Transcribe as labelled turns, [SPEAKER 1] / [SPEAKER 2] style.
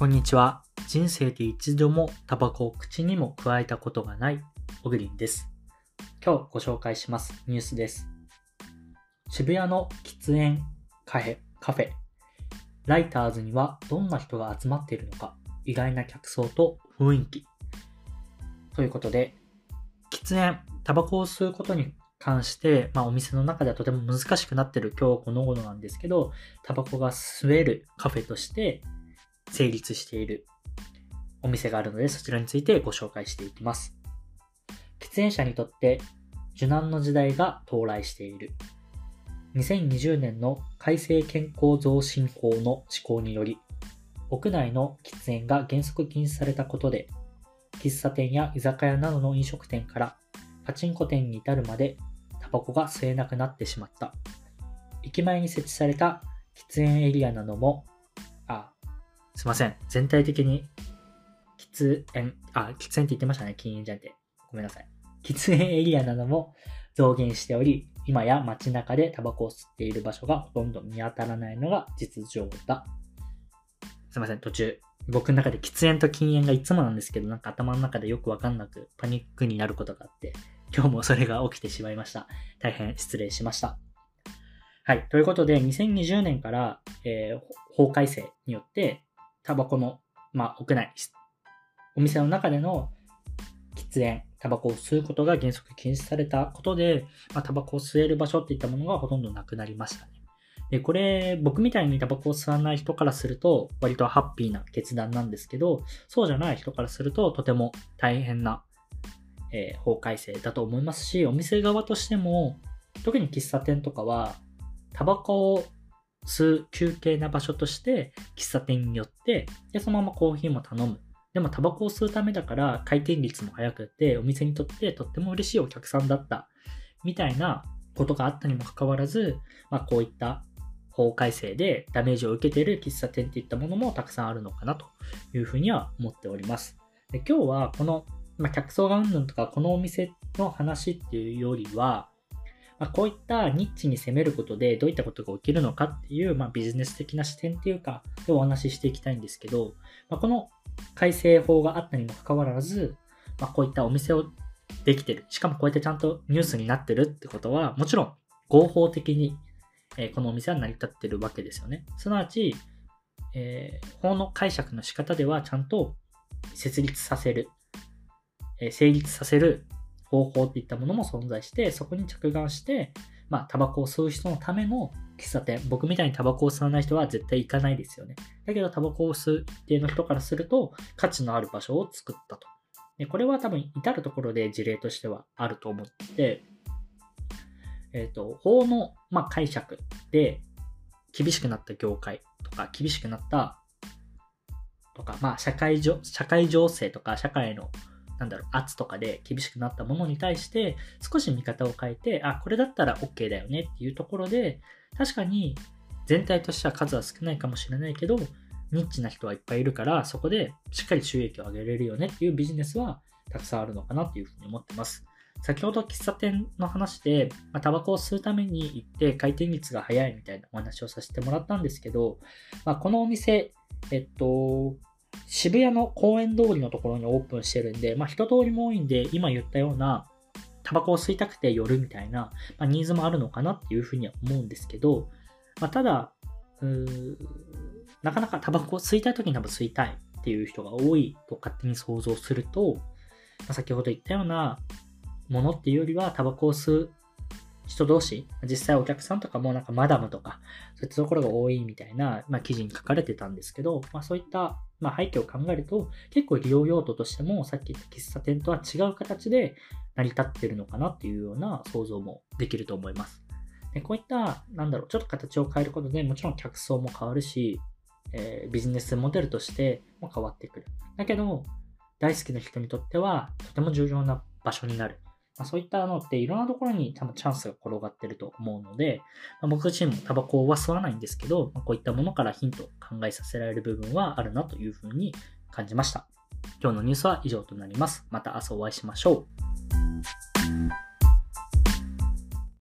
[SPEAKER 1] こんにちは。人生で一度もタバコを口にも加えたことがないオグリンです。今日ご紹介しますニュースです。渋谷の喫煙カフェ、カフェ、ライターズにはどんな人が集まっているのか、意外な客層と雰囲気。ということで、喫煙、タバコを吸うことに関して、まあお店の中ではとても難しくなっている今日この頃なんですけど、タバコが吸えるカフェとして成立しているお店があるので、そちらについてご紹介していきます。喫煙者にとって受難の時代が到来している。2020年の改正健康増進法の施行により、屋内の喫煙が原則禁止されたことで、喫茶店や居酒屋などの飲食店からパチンコ店に至るまでタバコが吸えなくなってしまった。駅前に設置された喫煙エリアなども、すいません。全体的に喫煙、あ、喫煙って言ってましたね。禁煙じゃなくて。ごめんなさい。喫煙エリアなども増減しており、今や街中でタバコを吸っている場所がほとんど見当たらないのが実情だ。すいません、途中。僕の中で喫煙と禁煙がいつもなんですけど、なんか頭の中でよくわかんなくパニックになることがあって、今日もそれが起きてしまいました。大変失礼しました。はい。ということで、2020年から、えー法改正によって、タバコの、まあ、屋内、お店の中での喫煙、タバコを吸うことが原則禁止されたことで、まあ、タバコを吸える場所っていったものがほとんどなくなりましたね。で、これ、僕みたいにタバコを吸わない人からすると、割とハッピーな決断なんですけど、そうじゃない人からすると、とても大変な、えー法改正だと思いますし、お店側としても、特に喫茶店とかは、タバコを休憩な場所として、喫茶店によって、で、そのままコーヒーも頼む。でもタバコを吸うためだから回転率も速くて、お店にとってとっても嬉しいお客さんだった。みたいなことがあったにもかかわらず、まあこういった法改正でダメージを受けている喫茶店っていったものもたくさんあるのかなというふうには思っております。で今日はこの、まあ、客層がうんぬんとかこのお店の話っていうよりは、まあ、こういったニッチに攻めることでどういったことが起きるのかっていう、まあ、ビジネス的な視点っていうかでお話ししていきたいんですけど、まあ、この改正法があったにもかかわらず、ま、こういったお店をできてる。しかもこうやってちゃんとニュースになってるってことは、もちろん合法的に、えこのお店は成り立ってるわけですよね。すなわち、えー法の解釈の仕方ではちゃんと設立させる、えー成立させる方法っていったものも存在して、そこに着眼して、まあ、タバコを吸う人のための喫茶店。僕みたいにタバコを吸わない人は絶対行かないですよね。だけど、タバコを吸う一定の人からすると、価値のある場所を作ったと。でこれは多分、至るところで事例としてはあると思って、えっ、と、法の、まあ、解釈で厳しくなった業界とか、厳しくなったとか、まあ、社会じょ社会情勢とか、社会のなんだろう、圧とかで厳しくなったものに対して、少し見方を変えて、あ、これだったら OK だよねっていうところで、確かに全体としては数は少ないかもしれないけど、ニッチな人はいっぱいいるから、そこでしっかり収益を上げれるよねっていうビジネスはたくさんあるのかなっていうふうに思ってます。先ほど喫茶店の話で、まあ、タバコを吸うために行って回転率が速いみたいなお話をさせてもらったんですけど、まあ、このお店、えっと、渋谷の公園通りのところにオープンしてるんで、まあ、人通りも多いんで、今言ったような、タバコを吸いたくて寄るみたいな、まあ、ニーズもあるのかなっていうふうには思うんですけど、まあ、ただ、なかなかタバコを吸いたい時に多分吸いたいっていう人が多いと勝手に想像すると、まあ、先ほど言ったようなものっていうよりは、タバコを吸う人同士、実際お客さんとかもなんかマダムとか、そういったところが多いみたいな、まあ、記事に書かれてたんですけど、まあ、そういった、まあ、背景を考えると、結構利用用途としても、さっき言った喫茶店とは違う形で成り立ってるのかなっていうような想像もできると思います。でこういった、なんだろう、ちょっと形を変えることでもちろん客層も変わるし、えービジネスモデルとしても変わってくる。だけど、大好きな人にとっては、とても重要な場所になる。まあ、そういったのっていろんなところに多分チャンスが転がってると思うので、まあ、僕自身もタバコは吸わないんですけど、まあこういったものからヒントを考えさせられる部分はあるなというふうに感じました。今日のニュースは以上となります。また明日お会いしましょう。